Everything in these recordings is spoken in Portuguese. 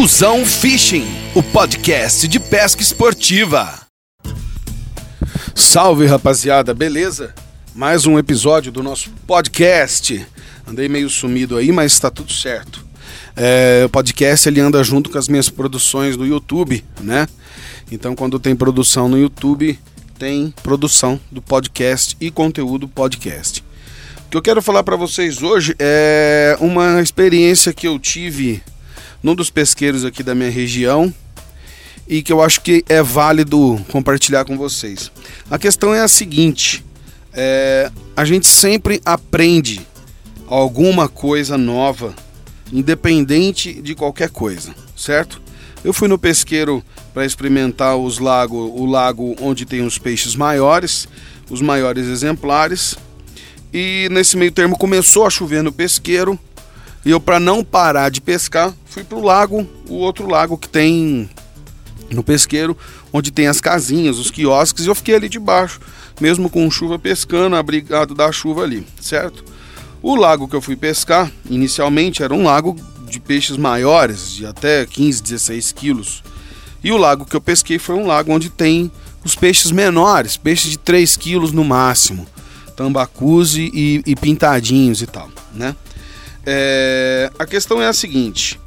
Duzão Fishing, o podcast de pesca esportiva. Salve rapaziada, beleza? Mais um episódio do nosso podcast. Andei meio sumido aí, mas está tudo certo. É, o podcast ele anda junto com as minhas produções do YouTube, né? Então quando tem produção no YouTube, tem produção do podcast e conteúdo podcast. O que eu quero falar para vocês hoje é uma experiência que eu tive num dos pesqueiros aqui da minha região e que eu acho que é válido compartilhar com vocês. A questão é a seguinte: é, a gente sempre aprende alguma coisa nova, independente de qualquer coisa, certo? Eu fui no pesqueiro para experimentar os lago, o lago onde tem os peixes maiores, os maiores exemplares. E nesse meio termo começou a chover no pesqueiro. E eu, para não parar de pescar, fui para o lago, o outro lago que tem no pesqueiro, onde tem as casinhas, os quiosques. E eu fiquei ali debaixo, mesmo com chuva pescando, abrigado da chuva ali, certo? O lago que eu fui pescar, inicialmente, era um lago de peixes maiores, de até 15, 16 quilos. E o lago que eu pesquei foi um lago onde tem os peixes menores, peixes de 3 quilos no máximo, tambacus e, e pintadinhos e tal, né? É, a questão é a seguinte: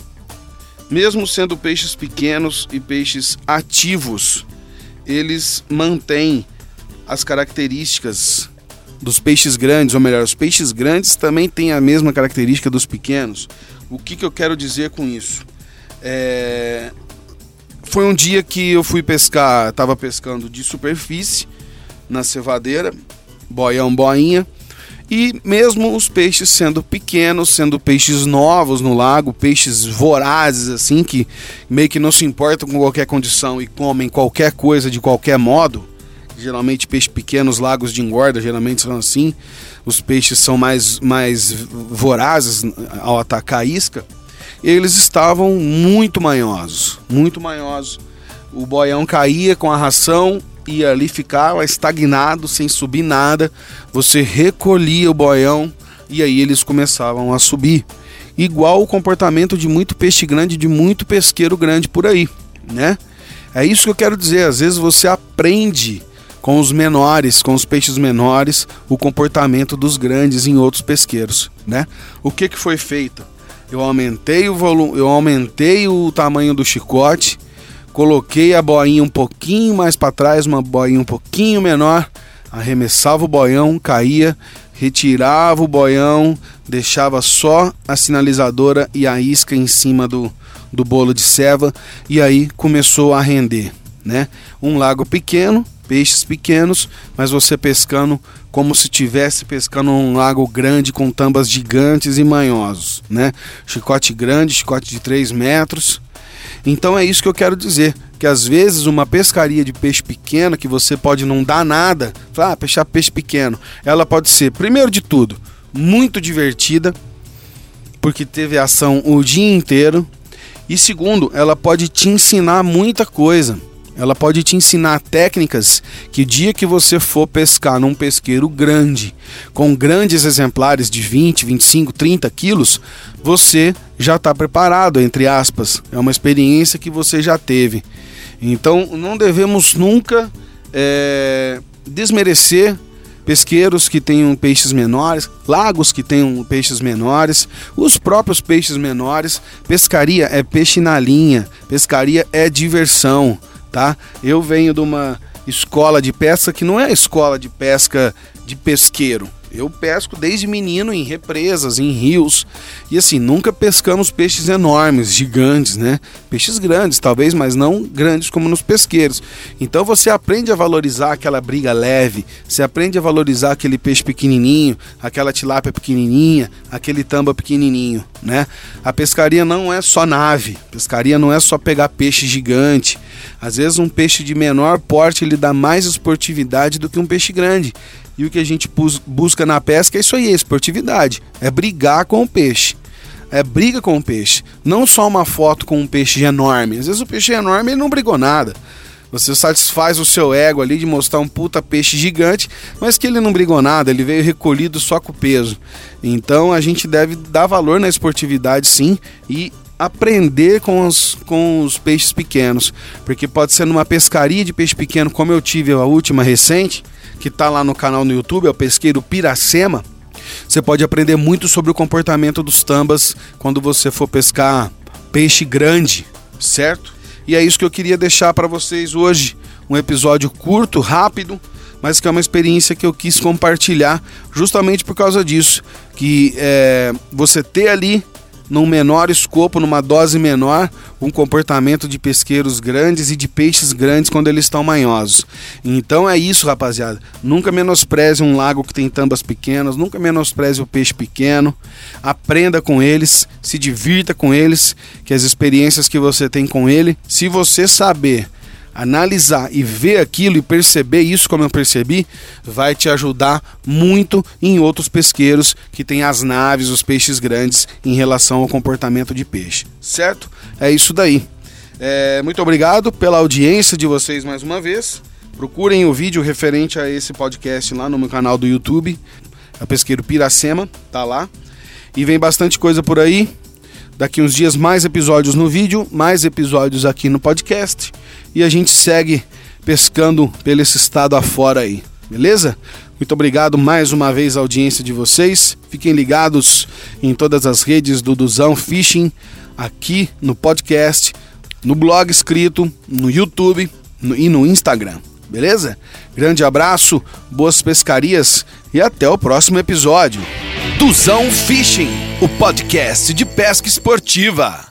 mesmo sendo peixes pequenos e peixes ativos, eles mantêm as características dos peixes grandes, ou melhor, os peixes grandes também têm a mesma característica dos pequenos. O que, que eu quero dizer com isso? É... Foi um dia que eu fui pescar, estava pescando de superfície na cevadeira, boião, boinha, e mesmo os peixes sendo pequenos, sendo peixes novos no lago, peixes vorazes assim, que meio que não se importam com qualquer condição e comem qualquer coisa de qualquer modo, geralmente peixes pequenos, lagos de engorda, geralmente são assim, os peixes são mais, mais vorazes ao atacar a isca, eles estavam muito manhosos, muito manhosos. O boião caía com a ração e ali ficava estagnado, sem subir nada. Você recolhia o boião e aí eles começavam a subir. Igual o comportamento de muito peixe grande, de muito pesqueiro grande por aí, né? É isso que eu quero dizer. Às vezes você aprende com os menores, com os peixes menores, o comportamento dos grandes em outros pesqueiros, né? O que que foi feito? Eu aumentei o volume, eu aumentei o tamanho do chicote, coloquei a boinha um pouquinho mais para trás, uma boinha um pouquinho menor, arremessava o boião, caía, retirava o boião, deixava só a sinalizadora e a isca em cima do, do bolo de ceva e aí começou a render, né? Um lago pequeno, peixes pequenos, mas você pescando como se estivesse pescando um lago grande com tambas gigantes e manhosos, né? Chicote grande, chicote de 3 metros, então é isso que eu quero dizer, que às vezes uma pescaria de peixe pequeno que você pode não dar nada, ah, peixar peixe pequeno, ela pode ser, primeiro de tudo, muito divertida, porque teve ação o dia inteiro, e segundo, ela pode te ensinar muita coisa. Ela pode te ensinar técnicas que o dia que você for pescar num pesqueiro grande, com grandes exemplares de 20, 25, 30 quilos, você já está preparado, entre aspas. É uma experiência que você já teve. Então não devemos nunca é, desmerecer pesqueiros que tenham peixes menores, lagos que tenham peixes menores, os próprios peixes menores. Pescaria é peixe na linha, pescaria é diversão tá? Eu venho de uma escola de pesca que não é escola de pesca de pesqueiro. Eu pesco desde menino em represas, em rios. E assim, nunca pescamos peixes enormes, gigantes, né? Peixes grandes, talvez, mas não grandes como nos pesqueiros. Então você aprende a valorizar aquela briga leve, você aprende a valorizar aquele peixe pequenininho, aquela tilápia pequenininha, aquele tamba pequenininho, né? A pescaria não é só nave, pescaria não é só pegar peixe gigante. Às vezes um peixe de menor porte ele dá mais esportividade do que um peixe grande. E o que a gente busca na pesca é isso aí, é esportividade. É brigar com o peixe. É briga com o peixe. Não só uma foto com um peixe enorme. Às vezes o peixe é enorme e não brigou nada. Você satisfaz o seu ego ali de mostrar um puta peixe gigante, mas que ele não brigou nada, ele veio recolhido só com o peso. Então a gente deve dar valor na esportividade sim e aprender com os, com os peixes pequenos. Porque pode ser numa pescaria de peixe pequeno, como eu tive a última recente, que está lá no canal no YouTube, é o pesqueiro Piracema. Você pode aprender muito sobre o comportamento dos tambas quando você for pescar peixe grande, certo? E é isso que eu queria deixar para vocês hoje. Um episódio curto, rápido, mas que é uma experiência que eu quis compartilhar justamente por causa disso. Que é, você ter ali num menor escopo, numa dose menor, um comportamento de pesqueiros grandes e de peixes grandes quando eles estão manhosos. Então é isso, rapaziada. Nunca menospreze um lago que tem tambas pequenas, nunca menospreze o peixe pequeno. Aprenda com eles, se divirta com eles, que as experiências que você tem com ele, se você saber analisar e ver aquilo e perceber isso como eu percebi, vai te ajudar muito em outros pesqueiros que têm as naves, os peixes grandes em relação ao comportamento de peixe, certo? É isso daí. É, muito obrigado pela audiência de vocês mais uma vez. Procurem o vídeo referente a esse podcast lá no meu canal do YouTube, a Pesqueiro Piracema, tá lá. E vem bastante coisa por aí. Daqui uns dias mais episódios no vídeo, mais episódios aqui no podcast e a gente segue pescando pelo esse estado afora aí, beleza? Muito obrigado mais uma vez à audiência de vocês. Fiquem ligados em todas as redes do Duzão Fishing, aqui no podcast, no blog escrito, no YouTube no, e no Instagram, beleza? Grande abraço, boas pescarias e até o próximo episódio. Tuzão Fishing, o podcast de pesca esportiva.